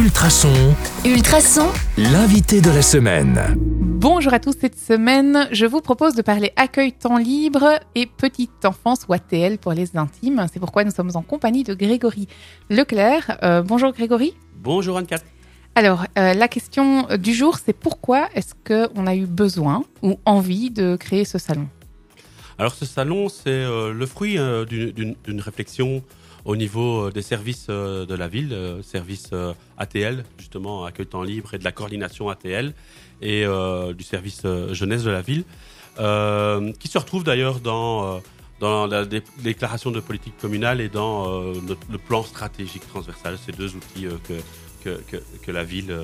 Ultrason, Ultrason, l'invité de la semaine. Bonjour à tous, cette semaine, je vous propose de parler accueil temps libre et petite enfance ou ATL pour les intimes. C'est pourquoi nous sommes en compagnie de Grégory Leclerc. Euh, bonjour Grégory. Bonjour Anne-Cat. Alors, euh, la question du jour, c'est pourquoi est-ce qu'on a eu besoin ou envie de créer ce salon? Alors ce salon, c'est euh, le fruit euh, d'une- réflexion au niveau euh, des services de la ville, services euh, ATL, justement, accueil temps libre et de la coordination ATL, et euh, du service jeunesse de la ville, euh, qui se retrouve d'ailleurs dans, dans la dé- déclaration de politique communale et dans euh, le plan stratégique transversal, ces deux outils que, que, que, que la ville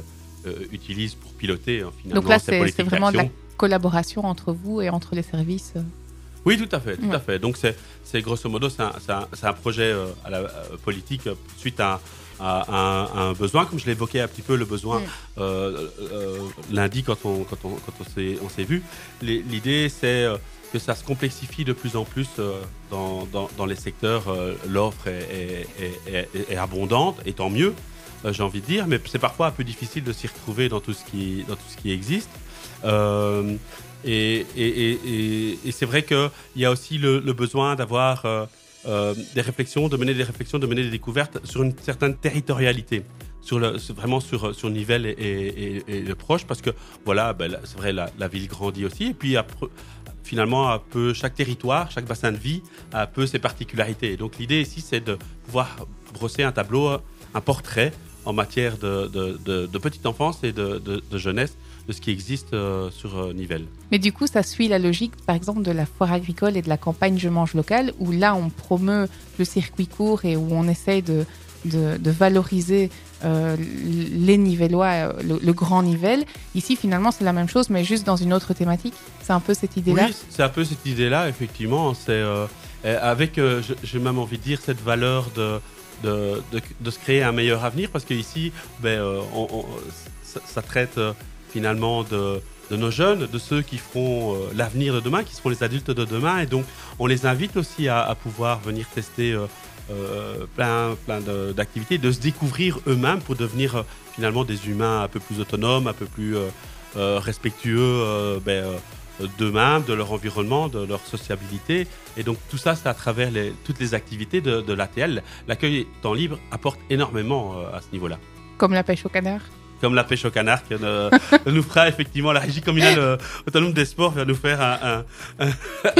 utilise pour piloter hein, finalement Donc là, c'est vraiment de la collaboration entre vous et entre les services. Oui, tout à fait, tout Ouais. à fait. Donc c'est, c'est grosso modo, c'est un, c'est un- un projet euh, à la, euh, politique euh, suite à, à- à un, à un besoin, comme je l'évoquais un petit peu, le besoin Mm. euh, euh, lundi quand on, quand on, quand on s'est, on s'est vu. L'idée, c'est que ça se complexifie de plus en plus dans, dans, dans les secteurs. l'offre est, est- est- est- est abondante, et tant mieux, j'ai envie de dire, mais c'est parfois un peu difficile de s'y retrouver dans tout ce qui, dans tout ce qui existe. Euh, et, c'est vrai qu'il y a aussi le, besoin d'avoir euh, euh, des réflexions, de mener des réflexions, de mener des découvertes sur une certaine territorialité, sur sur- vraiment sur, sur Nivelles et, le proche, parce que voilà, ben, c'est vrai, la, ville grandit aussi, et puis finalement, un peu, chaque territoire, chaque bassin de vie a un peu ses particularités. Donc l'idée ici, c'est de pouvoir brosser un tableau, un portrait en matière de, de- de- de petite enfance et de, jeunesse de ce qui existe euh, sur euh, Nivelles. Mais du coup, ça suit la logique, par exemple, de la foire agricole et de la campagne Je mange local, où là, on promeut le circuit court et où on essaye de, de, de valoriser euh, les Nivellois, euh, le, le grand Nivelle. Ici, finalement, c'est la même chose, mais juste dans une autre thématique. C'est un peu cette idée-là? Oui, c'est un peu cette idée-là, effectivement. C'est euh, avec, euh, j'ai même envie de dire, cette valeur de, de, de, se créer un meilleur avenir, parce qu'ici, ben, euh, on- ça, traite euh, finalement de, de nos jeunes, de ceux qui feront euh, l'avenir de demain, qui seront les adultes de demain, et donc on les invite aussi à, pouvoir venir tester plein, d'activités, de se découvrir eux-mêmes pour devenir finalement des humains un peu plus autonomes, un peu plus respectueux ben, d'eux-mêmes, de leur environnement, de leur sociabilité. Et donc tout ça, c'est à travers toutes les activités de, de l'ATL. L'accueil temps libre apporte énormément euh, à ce niveau-là. Comme la pêche au canard. Comme la pêche au canard, que euh, nous fera effectivement la régie communale euh, autonome des sports va nous faire un, un- un-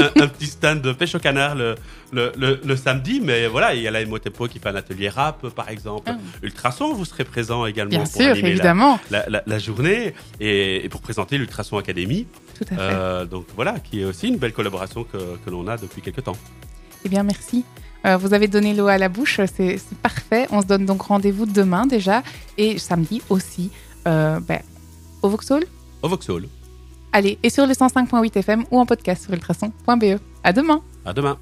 un- un petit stand de pêche au canard le, le, le- le samedi. Mais voilà, il y a la Emotepo qui fait un atelier rap, par exemple. Ah. Ultrason, vous serez présent également Bien pour sûr, animer la- évidemment. la, la- la journée et, et pour présenter l'Ultrason Academy. Tout à fait. Euh, donc voilà, qui est aussi une belle collaboration que, que l'on a depuis quelques temps. Eh bien, merci. Euh, vous avez donné l'eau à la bouche, c'est parfait. On se donne donc rendez-vous demain déjà et samedi aussi euh, ben, au Vauxhall. Au Vauxhall. Allez, et sur le 105.8 FM ou en podcast sur ultrason.be. À demain! À demain.